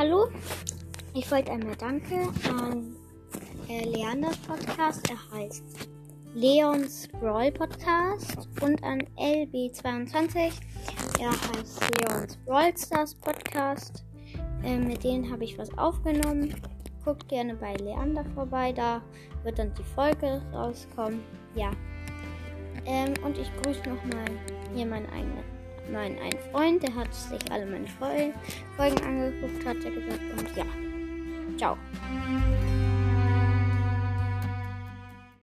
hallo. Ich wollte einmal Danke an äh, Leanders Podcast. Er heißt Leons Brawl Podcast. Und an LB22. Er heißt Leons Brawl Stars Podcast. Äh, mit denen habe ich was aufgenommen. Guckt gerne bei Leander vorbei. Da wird dann die Folge rauskommen. Ja. Ähm, und ich grüße nochmal hier meinen eigenen meinen einen Freund, der hat sich alle meine Folgen angeguckt, hat er gesagt. Und ja. Ciao.